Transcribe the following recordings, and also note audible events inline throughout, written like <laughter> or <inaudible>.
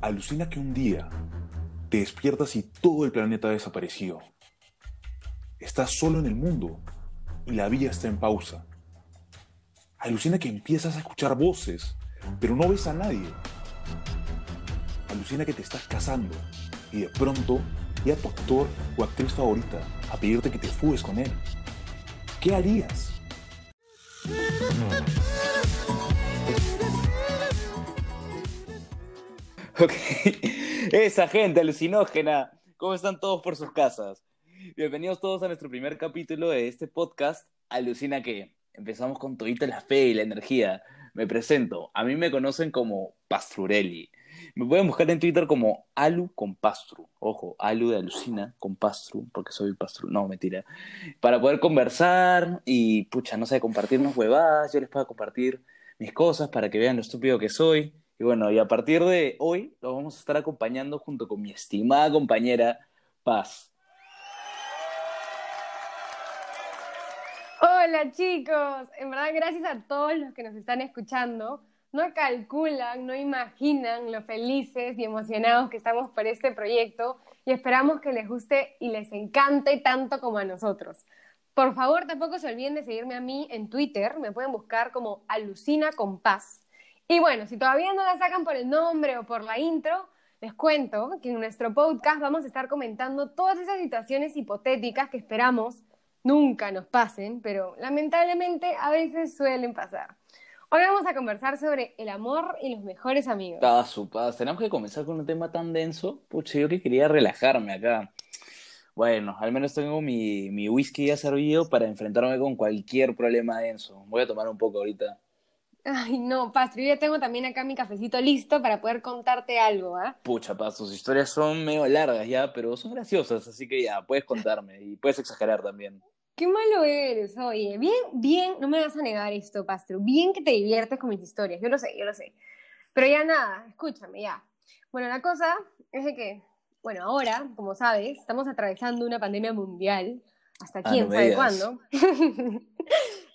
Alucina que un día te despiertas y todo el planeta ha desaparecido. Estás solo en el mundo y la vida está en pausa. Alucina que empiezas a escuchar voces, pero no ves a nadie. Alucina que te estás casando y de pronto llega tu actor o actriz favorita a pedirte que te fugues con él. ¿Qué harías? <laughs> Ok, esa gente alucinógena, ¿cómo están todos por sus casas? Bienvenidos todos a nuestro primer capítulo de este podcast, Alucina que empezamos con todita la fe y la energía. Me presento, a mí me conocen como Pastrurelli. Me pueden buscar en Twitter como Alu con Pastru. Ojo, Alu de Alucina con Pastru, porque soy Pastru. No, mentira. Para poder conversar y, pucha, no sé, compartirnos huevadas. Yo les puedo compartir mis cosas para que vean lo estúpido que soy. Y bueno, y a partir de hoy lo vamos a estar acompañando junto con mi estimada compañera Paz. Hola chicos, en verdad gracias a todos los que nos están escuchando. No calculan, no imaginan lo felices y emocionados que estamos por este proyecto y esperamos que les guste y les encante tanto como a nosotros. Por favor, tampoco se olviden de seguirme a mí en Twitter, me pueden buscar como Alucina con Paz. Y bueno, si todavía no la sacan por el nombre o por la intro, les cuento que en nuestro podcast vamos a estar comentando todas esas situaciones hipotéticas que esperamos nunca nos pasen, pero lamentablemente a veces suelen pasar. Hoy vamos a conversar sobre el amor y los mejores amigos. Paz. Tenemos que comenzar con un tema tan denso. Pucha, yo que quería relajarme acá. Bueno, al menos tengo mi, mi whisky ya servido para enfrentarme con cualquier problema denso. Voy a tomar un poco ahorita. Ay, no, Pastro, yo ya tengo también acá mi cafecito listo para poder contarte algo, ¿ah? Pucha, Paz, tus historias son medio largas ya, pero son graciosas, así que ya, puedes contarme y puedes exagerar también. Qué malo eres, oye. Bien, bien, no me vas a negar esto, Pastro. Bien que te diviertes con mis historias, yo lo sé, yo lo sé. Pero ya nada, escúchame, ya. Bueno, la cosa es de que, bueno, ahora, como sabes, estamos atravesando una pandemia mundial, hasta Ah, quién no me sabe cuándo. <laughs>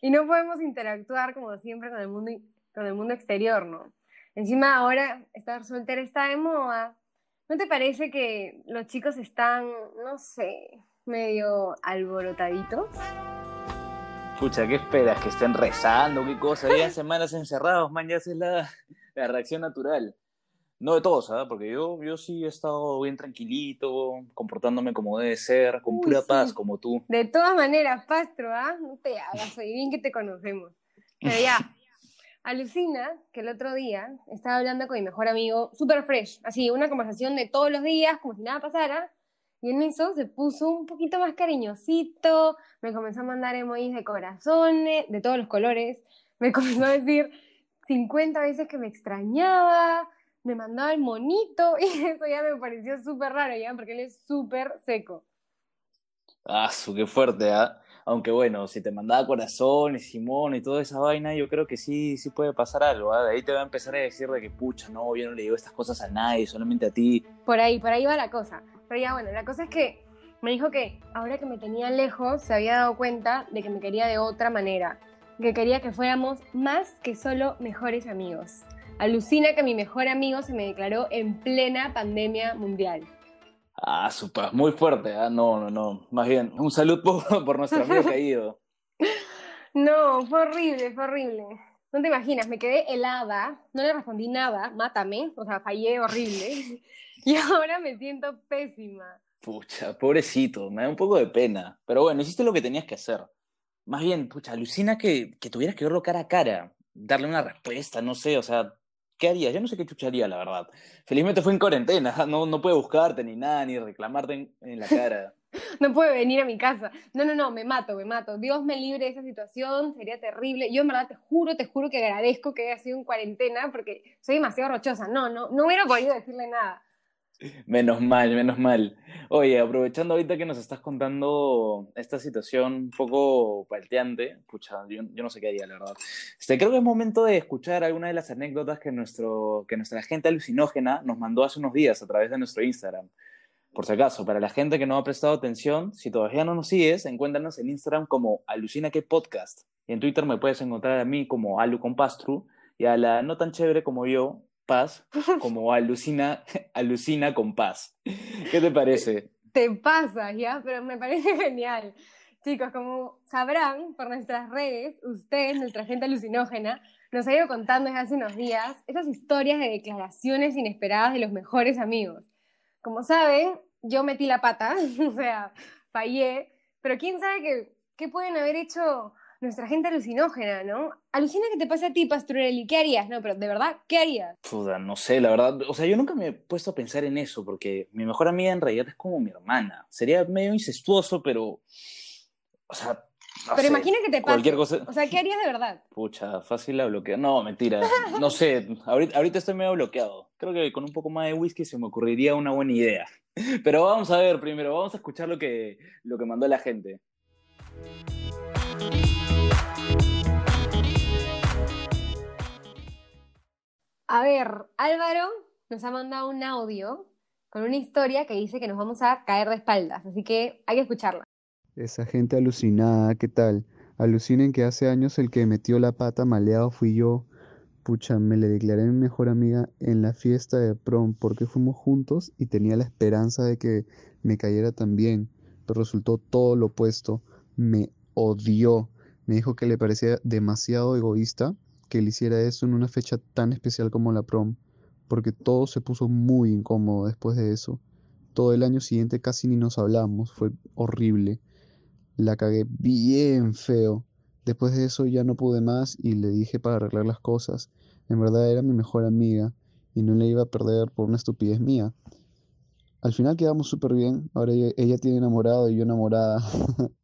y no podemos interactuar como siempre con el mundo, con el mundo exterior, ¿no? Encima ahora estar soltera está de moda. ¿No te parece que los chicos están, no sé, medio alborotaditos? Pucha, ¿qué esperas? ¿Que estén rezando? ¿Qué cosa? Llevan semanas encerrados, man, ya es la, la reacción natural. No de todos, ¿ah? Porque yo, yo sí he estado bien tranquilito, comportándome como debe ser, con Uy, pura sí. paz, como tú. De todas maneras, Pastro, ¿ah? No te hagas, oye, bien que te conocemos. Pero ya, <laughs> alucina que el otro día estaba hablando con mi mejor amigo, super fresh, así, una conversación de todos los días, como si nada pasara, y en eso se puso un poquito más cariñosito, me comenzó a mandar emojis de corazones, de todos los colores, me <laughs> comenzó a decir 50 veces que me extrañaba, me mandaba el monito, <laughs> y eso ya me pareció súper raro, ¿ya? Porque él es súper seco. Ah, su, qué fuerte, ¿ah? Aunque bueno, si te mandaba corazones, Simón y toda esa vaina, yo creo que sí, sí puede pasar algo. De ahí te va a empezar a decir de que, pucha, no, yo no le digo estas cosas a nadie, solamente a ti. Por ahí, por ahí va la cosa. Pero ya bueno, la cosa es que me dijo que ahora que me tenía lejos se había dado cuenta de que me quería de otra manera, que quería que fuéramos más que solo mejores amigos. Alucina que mi mejor amigo se me declaró en plena pandemia mundial. Ah, su paz, muy fuerte, ¿ah? No, no, no. Más bien, un saludo por, <laughs> por nuestro amigo caído. <laughs> No, fue horrible, fue horrible. No te imaginas, me quedé helada, no le respondí nada, mátame, o sea, fallé horrible. <laughs> Y ahora me siento pésima. Pucha, pobrecito, me da un poco de pena. Pero bueno, hiciste lo que tenías que hacer. Más bien, pucha, alucina que, que tuvieras que verlo cara a cara, darle una respuesta, no sé, o sea, ¿qué harías? Yo no sé qué chucharía, la verdad. Felizmente fue en cuarentena, <laughs> no, no puede buscarte ni nada, ni reclamarte en, en la cara. <laughs> No puede venir a mi casa. No, no, no, me mato, me mato. Dios me libre de esa situación, sería terrible. Yo en verdad te juro, te juro que agradezco que haya sido en cuarentena porque soy demasiado rochosa. No, no, no hubiera podido decirle nada. Menos mal, menos mal. Oye, aprovechando ahorita que nos estás contando esta situación un poco palteante, pucha, yo, no sé qué haría, la verdad. Este, creo que es momento de escuchar alguna de las anécdotas que, nuestro, que nuestra gente alucinógena nos mandó hace unos días a través de nuestro Instagram. Por si acaso, para la gente que no ha prestado atención, si todavía no nos sigues, encuéntranos en Instagram como Alucina que Podcast. Y en Twitter me puedes encontrar a mí como Alu con Pastru y a la no tan chévere como yo, paz <laughs> como alucina, <laughs> alucina con paz. ¿Qué te parece? Te pasa, ¿ya? Pero me parece <laughs> genial. Chicos, como sabrán por nuestras redes, ustedes, nuestra gente alucinógena, nos ha ido contando desde hace unos días esas historias de declaraciones inesperadas de los mejores amigos. Como saben, yo metí la pata, o sea, fallé, pero quién sabe qué, qué pueden haber hecho nuestra gente alucinógena, ¿no? Alucina que te pasa a ti, Pastorelli, ¿qué harías? No, pero de verdad, ¿qué harías? No sé, la verdad, o sea, yo nunca me he puesto a pensar en eso, porque mi mejor amiga en realidad es como mi hermana. Sería medio incestuoso, pero, o sea, no pero sé, imagina que te pasa. cualquier cosa. O sea, ¿qué harías de verdad? Pucha, fácil la bloquear. No, mentira. No sé, ahorita, ahorita estoy medio bloqueado. Creo que con un poco más de whisky se me ocurriría una buena idea. <laughs> Pero vamos a ver primero, vamos a escuchar lo que, lo que mandó la gente. A ver, Álvaro nos ha mandado un audio con una historia que dice que nos vamos a caer de espaldas, así que hay que escucharla. Esa gente alucinada, ¿qué tal? Alucinen que hace años el que metió la pata maleado fui yo. Pucha, me le declaré mi mejor amiga en la fiesta de prom porque fuimos juntos y tenía la esperanza de que me cayera también, pero resultó todo lo opuesto. Me odió. Me dijo que le parecía demasiado egoísta que le hiciera eso en una fecha tan especial como la prom, porque todo se puso muy incómodo después de eso. Todo el año siguiente casi ni nos hablamos, fue horrible. La cagué bien feo. Después de eso ya no pude más y le dije para arreglar las cosas. En verdad era mi mejor amiga y no le iba a perder por una estupidez mía. Al final quedamos súper bien. Ahora ella, ella tiene enamorado y yo enamorada.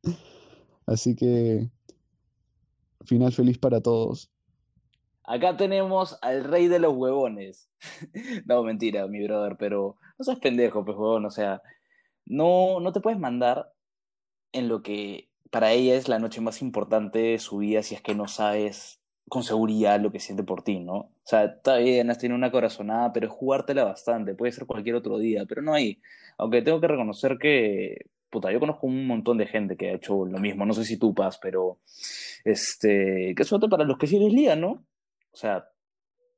<laughs> Así que final feliz para todos. Acá tenemos al rey de los huevones. <laughs> no, mentira, mi brother, pero no seas pendejo, pues, huevón. O sea, no, no te puedes mandar en lo que para ella es la noche más importante de su vida si es que no sabes con seguridad lo que siente por ti, ¿no? O sea, está bien, has tenido una corazonada, pero es jugártela bastante, puede ser cualquier otro día, pero no hay. Aunque tengo que reconocer que, puta, yo conozco un montón de gente que ha hecho lo mismo, no sé si tú, Paz, pero, este, qué suerte para los que sí les lían, ¿no? O sea,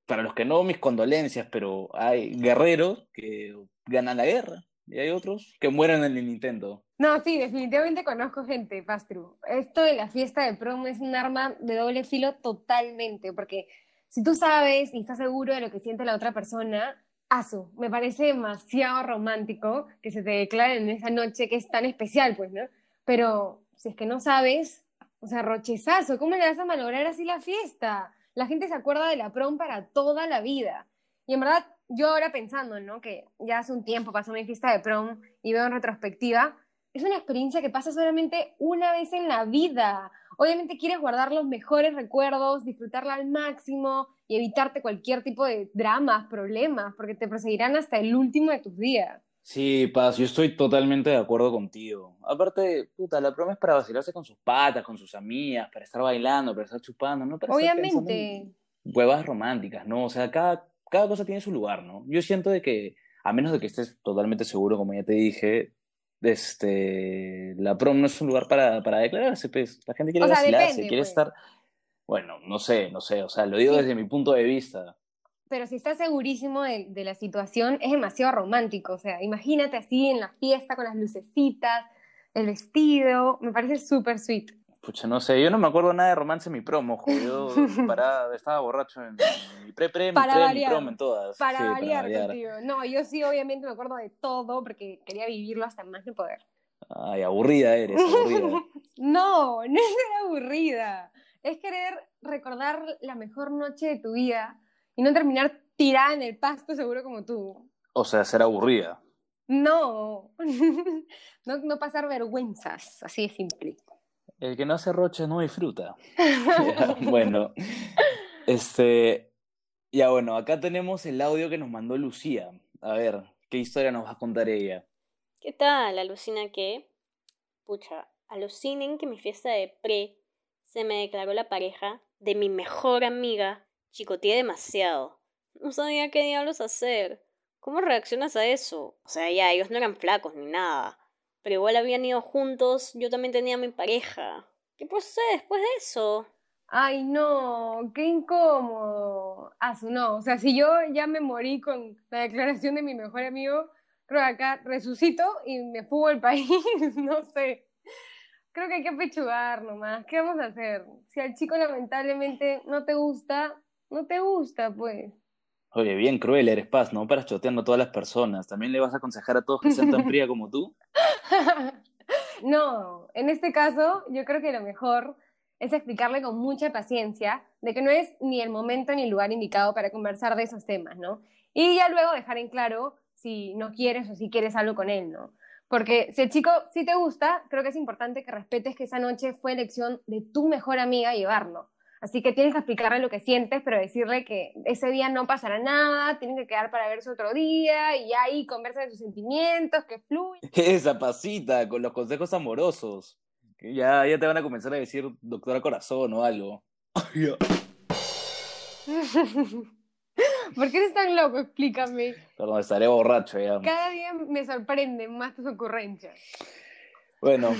para los que no, mis condolencias, pero hay guerreros que ganan la guerra y hay otros que mueren en el Nintendo. No, sí, definitivamente conozco gente, Pastru. Esto de la fiesta de prom es un arma de doble filo totalmente, porque si tú sabes y estás seguro de lo que siente la otra persona, asu, me parece demasiado romántico que se te declare en esa noche que es tan especial, pues, ¿no? Pero si es que no sabes, o sea, rochezazo, ¿cómo le vas a malograr así la fiesta? La gente se acuerda de la prom para toda la vida. Y en verdad, yo ahora pensando, ¿no? Que ya hace un tiempo pasó mi fiesta de prom y veo en retrospectiva, es una experiencia que pasa solamente una vez en la vida. Obviamente quieres guardar los mejores recuerdos, disfrutarla al máximo y evitarte cualquier tipo de dramas, problemas, porque te perseguirán hasta el último de tus días. Sí, Paz, yo estoy totalmente de acuerdo contigo. Aparte, puta, la prom es para vacilarse con sus patas, con sus amigas, para estar bailando, para estar chupando, ¿no? Para Obviamente. en huevas románticas, ¿no? O sea, cada, cada cosa tiene su lugar, ¿no? Yo siento de que, a menos de que estés totalmente seguro, como ya te dije, este, la prom no es un lugar para, para declararse, pues. La gente quiere O sea, vacilarse, depende, quiere pues. estar... Bueno, no sé, no sé, o sea, lo digo Sí. desde mi punto de vista. Pero si estás segurísimo de, de la situación, es demasiado romántico. O sea, imagínate así en la fiesta con las lucecitas, el vestido, me parece súper sweet. Pucha, no sé, yo no me acuerdo nada de romance en mi promo. Yo <laughs> pará, estaba borracho en mi pre-pre, mi Para pre, mi variar. prom, en todas. Para Sí, variar variar. contigo. No, yo sí, obviamente me acuerdo de todo porque quería vivirlo hasta más no poder. Ay, aburrida eres, aburrida. <laughs> No, no es ser aburrida. Es querer recordar la mejor noche de tu vida y no terminar tirada en el pasto seguro como tú. O sea, ser aburrida. No, <laughs> no, no pasar vergüenzas, así de simple. El que no hace roche no disfruta. Ya, <laughs> <laughs> bueno, este, ya bueno, acá tenemos el audio que nos mandó Lucía. A ver, ¿qué historia nos va a contar ella? ¿Qué tal? Alucina que. Pucha, alucinen que mi fiesta de pre se me declaró la pareja de mi mejor amiga. Chicoteé demasiado. No sabía qué diablos hacer. ¿Cómo reaccionas a eso? O sea, ya, ellos no eran flacos ni nada. Pero igual habían ido juntos, yo también tenía mi pareja. ¿Qué procede después de eso? Ay, no, qué incómodo. Ah, no. O sea, si yo ya me morí con la declaración de mi mejor amigo, creo que acá resucito y me fugo el <laughs> país, no sé. Creo que hay que apechugar nomás. ¿Qué vamos a hacer? Si al chico lamentablemente no te gusta, no te gusta, pues. Oye, bien cruel eres, Paz, ¿no? Para choteando a todas las personas. ¿También le vas a aconsejar a todos que sean tan fría como tú? <laughs> no, en este caso yo creo que lo mejor es explicarle con mucha paciencia de que no es ni el momento ni el lugar indicado para conversar de esos temas, ¿no? Y ya luego dejar en claro si no quieres o si quieres algo con él, ¿no? Porque si el chico sí te gusta, creo que es importante que respetes que esa noche fue elección de tu mejor amiga llevarlo. Así que tienes que explicarle lo que sientes, pero decirle que ese día no pasará nada, tienen que quedar para verse otro día y ahí conversa de sus sentimientos, que fluye. <laughs> Esa pasita, con los consejos amorosos. Ya, ya te van a comenzar a decir doctora corazón o algo. <laughs> <laughs> ¿Por qué eres tan loco? Explícame. Perdón, estaré borracho ya. Cada día me sorprenden más tus ocurrencias. Bueno,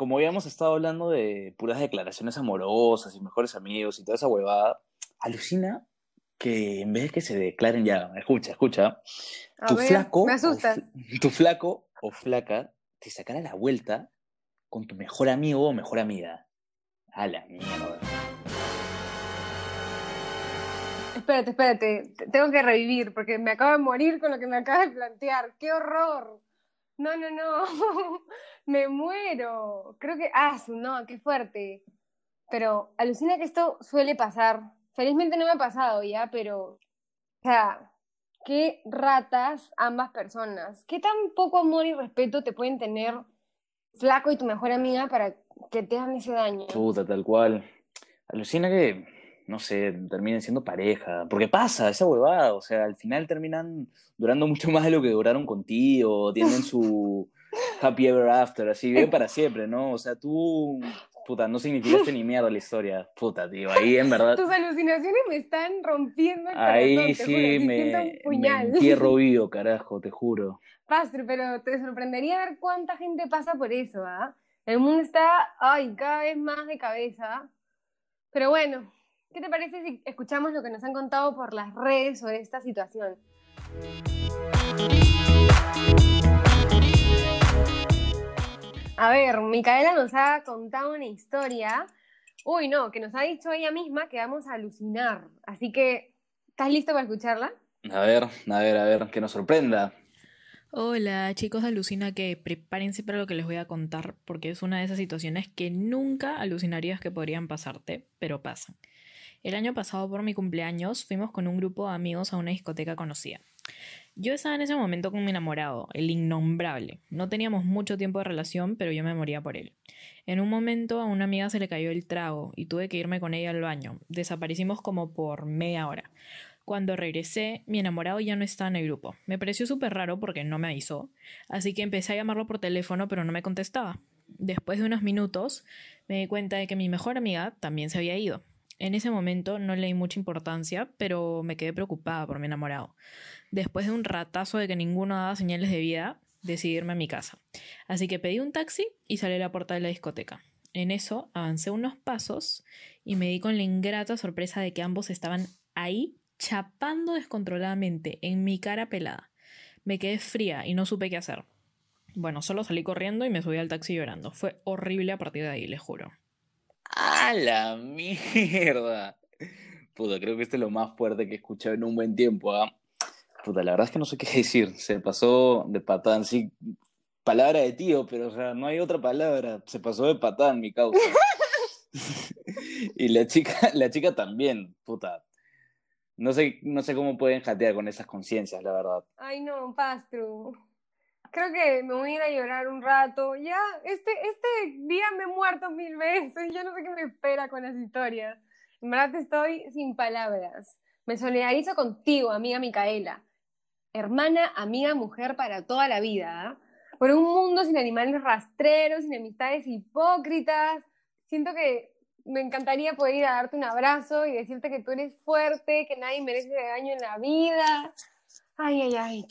como ya hemos estado hablando de puras declaraciones amorosas y mejores amigos y toda esa huevada, alucina que en vez de que se declaren ya, escucha, escucha, tu flaco, me asustas. tu flaco o flaca te sacara la vuelta con tu mejor amigo o mejor amiga. A la mierda. Espérate, espérate, tengo que revivir porque me acabo de morir con lo que me acabas de plantear. ¡Qué horror! No, no, no, <laughs> me muero. Creo que, ah, no, qué fuerte. Pero alucina que esto suele pasar. Felizmente no me ha pasado ya, pero, o sea, qué ratas ambas personas. ¿Qué tan poco amor y respeto te pueden tener flaco y tu mejor amiga para que te hagan ese daño? Puta, tal cual. Alucina que no sé, terminen siendo pareja. Porque pasa, esa huevada. O sea, al final terminan durando <laughs> mucho más de lo que duraron contigo. Tienen su happy ever after, así, bien para siempre, ¿no? O sea, tú, puta, no significaste ni mierda la historia. Puta, tío, ahí en verdad. Tus alucinaciones me están rompiendo el Ahí corazón, te sí juro, me, un me puñal. entierro vivo, carajo, te juro. Pastre, pero te sorprendería ver cuánta gente pasa por eso, ¿ah? El mundo está, ay, cada vez más de cabeza. Pero bueno, ¿qué te parece si escuchamos lo que nos han contado por las redes sobre esta situación? A ver, Micaela nos ha contado una historia. Uy, no, que nos ha dicho ella misma que vamos a alucinar. Así que, ¿estás listo para escucharla? A ver, a ver, a ver, que nos sorprenda. Hola chicos de Alucina que prepárense para lo que les voy a contar porque es una de esas situaciones que nunca alucinarías que podrían pasarte, pero pasan. El año pasado por mi cumpleaños fuimos con un grupo de amigos a una discoteca conocida. Yo estaba en ese momento con mi enamorado, el innombrable. No teníamos mucho tiempo de relación, pero yo me moría por él. En un momento a una amiga se le cayó el trago y tuve que irme con ella al baño. Desaparecimos como por media hora. Cuando regresé, mi enamorado ya no estaba en el grupo. Me pareció súper raro porque no me avisó, así que empecé a llamarlo por teléfono pero no me contestaba. Después de unos minutos, me di cuenta de que mi mejor amiga también se había ido. En ese momento no le di mucha importancia, pero me quedé preocupada por mi enamorado. Después de un ratazo de que ninguno daba señales de vida, decidí irme a mi casa. Así que pedí un taxi y salí a la puerta de la discoteca. En eso avancé unos pasos y me di con la ingrata sorpresa de que ambos estaban ahí chapando descontroladamente en mi cara pelada. Me quedé fría y no supe qué hacer. Bueno, solo salí corriendo y me subí al taxi llorando. Fue horrible a partir de ahí, les juro. <laughs> ¡A la mierda! Puta, creo que este es lo más fuerte que he escuchado en un buen tiempo, ¿ah? Puta, la verdad es que no sé qué <laughs> decir. Se pasó de patán, sí. Palabra de tío, pero o sea, no hay otra palabra. Se pasó de patán, mi causa. <laughs> y la chica, la chica también, puta. No sé, no sé cómo pueden jatear con esas conciencias, la verdad. Ay, no, Pastru. Creo que me voy a ir a llorar un rato. Ya, este, este día me he muerto mil veces. Yo no sé qué me espera con las historias. En verdad estoy sin palabras. Me solidarizo contigo, amiga Micaela. Hermana, amiga, mujer para toda la vida. ¿ah? Por un mundo sin animales rastreros, sin amistades hipócritas. Siento que me encantaría poder ir a darte un abrazo y decirte que tú eres fuerte, que nadie merece daño en la vida. Ay, ay, ay.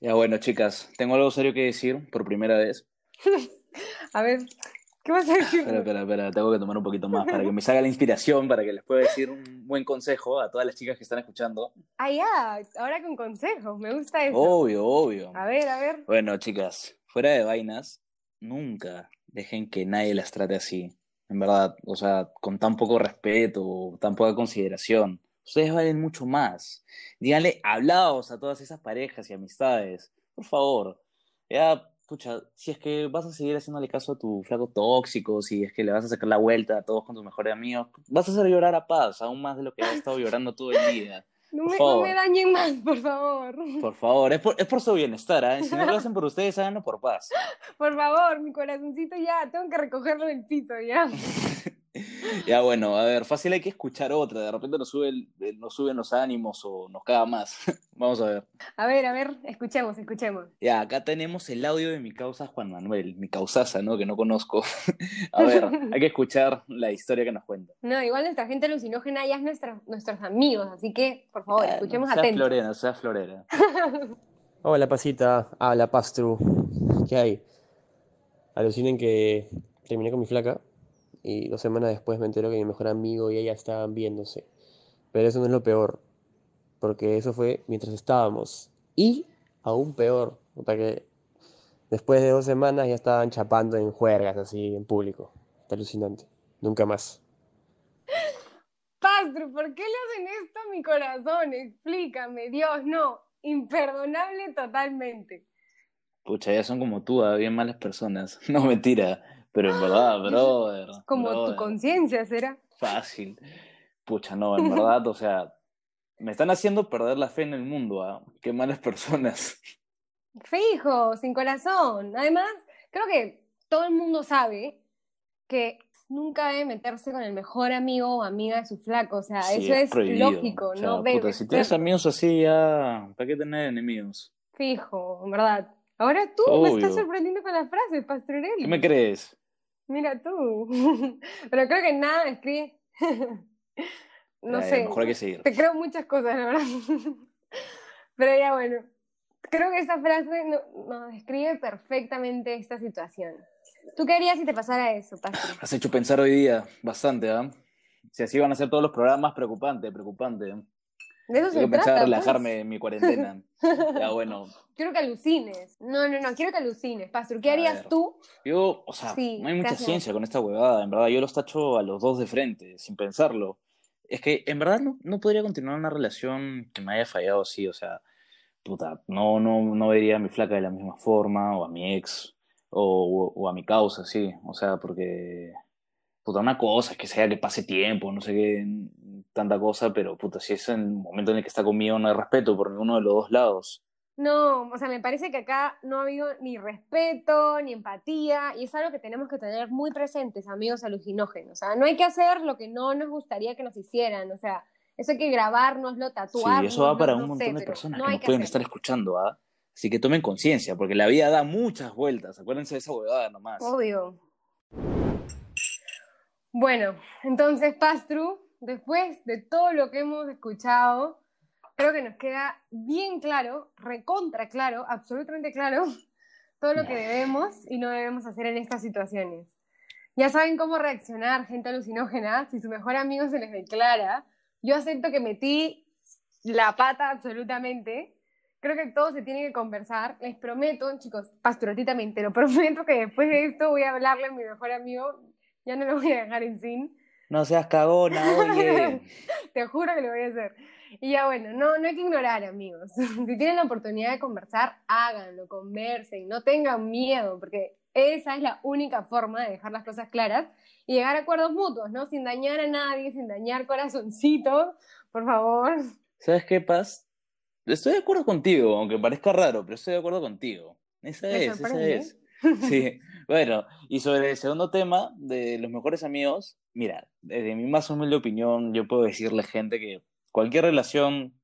Ya bueno, chicas, tengo algo serio que decir por primera vez. <laughs> A ver, ¿Qué vas a decir? Espera, espera, espera, tengo que tomar un poquito más para que me salga la inspiración, para que les pueda decir un buen consejo a todas las chicas que están escuchando. Ah, ya, ahora con consejos, me gusta eso. Obvio, obvio. A ver, a ver. Bueno, chicas, fuera de vainas, nunca dejen que nadie las trate así. En verdad, o sea, con tan poco respeto, tan poca consideración. Ustedes valen mucho más. Díganle hablados a todas esas parejas y amistades. Por favor. Ya, pucha, si es que vas a seguir haciéndole caso a tu flaco tóxico, si es que le vas a sacar la vuelta a todos con tus mejores amigos, vas a hacer llorar a paz, aún más de lo que has estado llorando todo el día. <laughs> No me, no me dañen más, por favor. <laughs> Por favor, es por, es por su bienestar, ¿eh? Si no lo hacen por ustedes, háganlo por paz. Por favor, mi corazoncito ya, tengo que recogerlo del piso ya. <laughs> <laughs> Ya bueno, a ver, fácil hay que escuchar otra, de repente nos, sube el- nos suben los ánimos o nos caga más. <laughs> Vamos a ver. A ver, a ver, escuchemos, escuchemos. Ya, acá tenemos el audio de mi causa Juan Manuel, mi causaza, ¿no? Que no conozco. <laughs> a ver, hay que escuchar la historia que nos cuenta. No, igual nuestra gente alucinógena ya es nuestra, nuestros amigos, así que, por favor, Ah, escuchemos sea atentos. florera, sea florera. Hola, pasita. Habla, Pastru. ¿Qué hay? Alucinen que terminé con mi flaca y dos semanas después me entero que mi mejor amigo y ella estaban viéndose. Pero eso no es lo peor, porque eso fue mientras estábamos. Y aún peor, puta que después de dos semanas ya estaban chapando en juergas así en público. Está alucinante. Nunca más. Pastro, ¿por qué le hacen esto a mi corazón? Explícame, Dios, no. Imperdonable totalmente. Pucha, ya son como tú, ah, bien malas personas. <laughs> No, mentira. Pero en verdad, brother. Como tu conciencia será. Fácil. Pucha, no, en verdad, o sea, me están haciendo perder la fe en el mundo, ¿ah? Qué malas personas. Fijo, sin corazón. Además, creo que todo el mundo sabe que nunca debe meterse con el mejor amigo o amiga de su flaco. O sea, Sí, eso es, prohibido. lógico, O sea, no puta, si tienes amigos así, ya, ¿para qué tener enemigos? Fijo, en verdad. Ahora tú me estás sorprendiendo con las frases, Pastorelli. ¿Qué me crees? Mira tú. <laughs> Pero creo que nada escribe. <laughs> no sé. Mejor hay que seguir. Te creo muchas cosas, la verdad. <laughs> Pero ya bueno. Creo que esta frase no- nos describe perfectamente esta situación. ¿Tú qué harías si te pasara eso? Has hecho pensar hoy día bastante, ¿ah? Si así van a ser todos los programas, preocupante, preocupante. De eso Tengo se que pensar trata. en relajarme en mi cuarentena. pues. <laughs> Ya, bueno. Quiero que alucines. No, no, no, quiero que alucines, Pastor. ¿Qué A harías ver. tú? Yo, o sea, Sí, no hay mucha gracias. ciencia con esta huevada, en verdad. Yo los tacho a los dos de frente, sin pensarlo. Es que, en verdad, no, no podría continuar una relación que me haya fallado así, o sea, puta, no, no, no vería a mi flaca de la misma forma, o a mi ex, o, o a mi causa, sí. O sea, porque, puta, una cosa es que sea que pase tiempo, no sé qué, tanta cosa, pero, puta, si es en el momento en el que está conmigo, no hay respeto por ninguno de los dos lados. No, o sea, me parece que acá no ha habido ni respeto, ni empatía, y es algo que tenemos que tener muy presentes, amigos alucinógenos. O sea, no hay que hacer lo que no nos gustaría que nos hicieran, o sea, eso hay que grabárnoslo, Sí, tatuárnoslo, eso va para no un sé, montón de personas no que nos pueden estar escuchando, ¿ah? Así que tomen conciencia, porque la vida da muchas vueltas. Acuérdense de esa huevada nomás. Obvio. Bueno, entonces, Pastru, después de todo lo que hemos escuchado, creo que nos queda bien claro, recontra claro, absolutamente claro, <laughs> todo lo que debemos y no debemos hacer en estas situaciones. Ya saben cómo reaccionar, gente alucinógena, si su mejor amigo se les declara. Yo acepto que metí la pata absolutamente. Creo que todo se tiene que conversar. Les prometo, chicos, Pastor, a ti también, te lo <laughs> prometo que después de esto voy a hablarle a mi mejor amigo. <laughs> Ya no lo voy a dejar en sin. No seas cagona, oye. <laughs> Te juro que lo voy a hacer. Y ya bueno, no, no hay que ignorar, amigos. <laughs> Si tienen la oportunidad de conversar, háganlo, conversen, no tengan miedo, porque esa es la única forma de dejar las cosas claras y llegar a acuerdos mutuos, ¿no? Sin dañar a nadie, sin dañar corazoncitos, por favor. ¿Sabes qué, Paz? Estoy de acuerdo contigo, aunque parezca raro, pero estoy de acuerdo contigo. Esa es, esa es. Sí, bueno, y sobre el segundo tema de los mejores amigos, mira, desde mi más humilde opinión, yo puedo decirle gente que cualquier relación,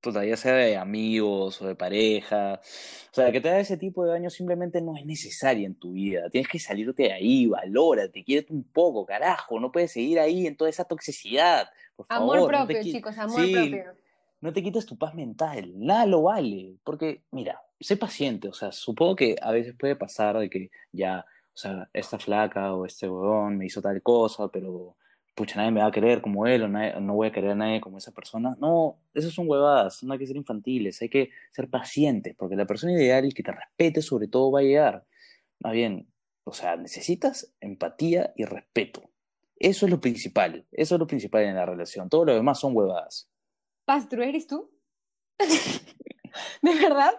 puta, ya sea de amigos o de pareja, o sea, que te haga ese tipo de daño simplemente no es necesaria en tu vida. Tienes que salirte de ahí, valórate, quiérete un poco, carajo, no puedes seguir ahí en toda esa toxicidad. Por Amor favor, no te propio, chicos, amor Sí, propio. No te quites tu paz mental, nada lo vale, porque mira, sé paciente, o sea, supongo que a veces puede pasar de que ya, o sea, esta flaca o este huevón me hizo tal cosa, pero pucha, nadie me va a querer como él o nadie- no voy a querer a nadie como esa persona. No, esas son huevadas, no hay que ser infantiles, hay que ser pacientes, porque la persona ideal y que te respete sobre todo va a llegar. Más bien, o sea, necesitas empatía y respeto. Eso es lo principal, eso es lo principal en la relación. Todo lo demás son huevadas. Pastru, ¿eres tú? <laughs> ¿De verdad?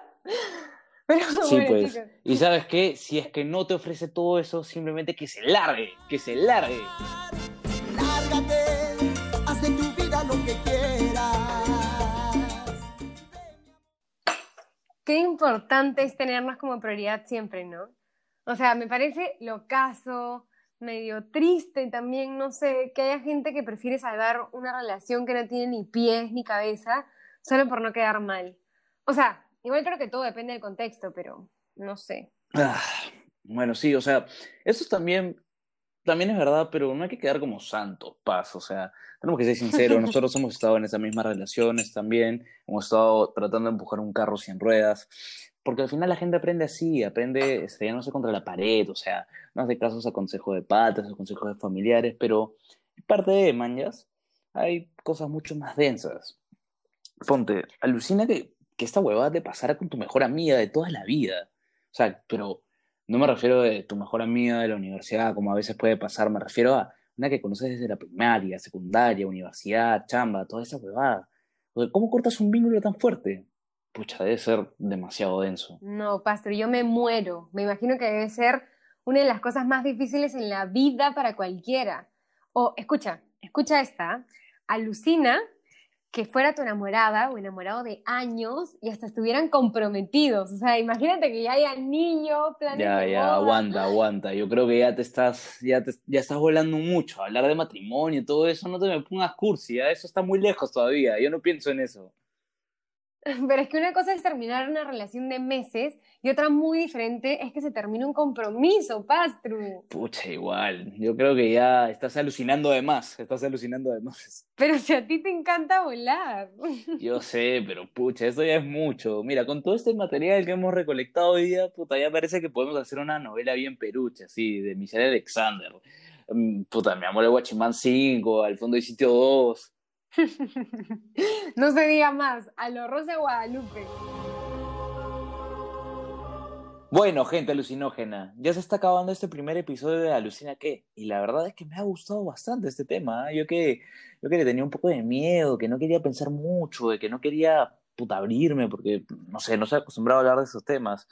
Pero Sí, bueno, pues. chicos. Y sabes qué, si es que no te ofrece todo eso, simplemente que se largue, que se largue. Lárgate, haz de tu vida lo que quieras. Qué importante es tenernos como prioridad siempre, ¿no? O sea, me parece locazo, medio triste también, no sé, que haya gente que prefiere salvar una relación que no tiene ni pies ni cabeza solo por no quedar mal. O sea, igual creo que todo depende del contexto, pero no sé. Ah, bueno, sí, o sea, eso también, también es verdad, pero no hay que quedar como santos, paz, o sea, tenemos que ser sinceros, <laughs> nosotros hemos estado en esas mismas relaciones también, hemos estado tratando de empujar un carro sin ruedas, porque al final la gente aprende así, aprende estrellándose contra la pared, o sea, no hace casos a consejos de patas, a consejos de familiares, pero parte de manjas, hay cosas mucho más densas. Ponte, alucina que, que esta huevada te pasara con tu mejor amiga de toda la vida. O sea, pero no me refiero de tu mejor amiga de la universidad, como a veces puede pasar, me refiero a una que conoces desde la primaria, secundaria, universidad, chamba, toda esa huevada. ¿Cómo cortas un vínculo tan fuerte? Pucha, debe ser demasiado denso. No, Pastru, yo me muero. Me imagino que debe ser una de las cosas más difíciles en la vida para cualquiera. O, escucha, escucha esta. Alucina que fuera tu enamorada o enamorado de años y hasta estuvieran comprometidos. O sea, imagínate que ya haya niño, planes Ya, de ya, boda. aguanta, aguanta. Yo creo que ya te estás, ya te, ya estás volando mucho. Hablar de matrimonio y todo eso, no te me pongas cursi, ¿ya? Eso está muy lejos todavía. Yo no pienso en eso. <laughs> Pero es que una cosa es terminar una relación de meses y otra muy diferente es que se termine un compromiso, Pastru. Pucha, igual. Yo creo que ya estás alucinando de más. Estás alucinando de más. <laughs> Pero si a ti te encanta volar. <laughs> Yo sé, pero pucha, esto ya es mucho. Mira, con todo este material que hemos recolectado hoy día, puta, ya parece que podemos hacer una novela bien perucha, así, de Michelle Alexander. Mm, Puta, mi amor, el Guachimán 5, al fondo hay sitio 2. <laughs> No se diga más, a lo Rosa Guadalupe. Bueno, gente alucinógena, ya se está acabando este primer episodio de Alucina qué. Y la verdad es que me ha gustado bastante este tema. ¿eh? Yo que, yo que le tenía un poco de miedo, que no quería pensar mucho, de que no quería puta abrirme, porque no sé, no estoy acostumbrado a hablar de esos temas.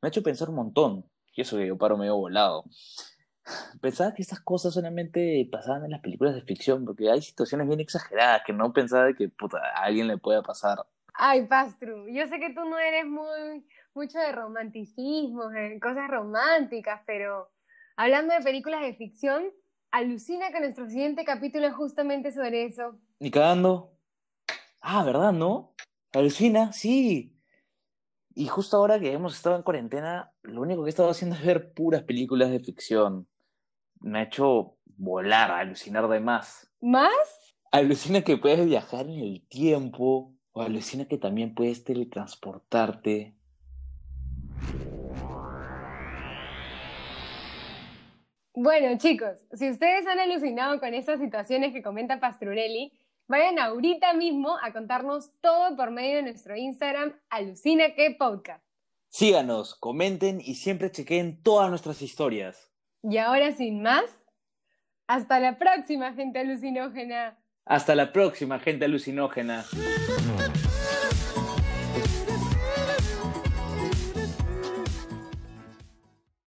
Me ha hecho pensar un montón. Y eso que yo paro medio volado. Pensaba que estas cosas solamente pasaban en las películas de ficción, porque hay situaciones bien exageradas que no pensaba que puta, a alguien le pueda pasar. Ay, Pastru, yo sé que tú no eres muy mucho de romanticismo, de cosas románticas, pero hablando de películas de ficción, alucina que nuestro siguiente capítulo es justamente sobre eso. Ni cagando. Ah, ¿verdad, no? Alucina, sí. Y justo ahora que hemos estado en cuarentena, lo único que he estado haciendo es ver puras películas de ficción. Me ha hecho volar, alucinar de más. ¿Más? Alucina que puedes viajar en el tiempo, o alucina que también puedes teletransportarte. Bueno, chicos, si ustedes han alucinado con estas situaciones que comenta Pastrurelli, vayan ahorita mismo a contarnos todo por medio de nuestro Instagram, Alucina que Podcast. Síganos, comenten y siempre chequeen todas nuestras historias. Y ahora, sin más, hasta la próxima, gente alucinógena. Hasta la próxima, gente alucinógena.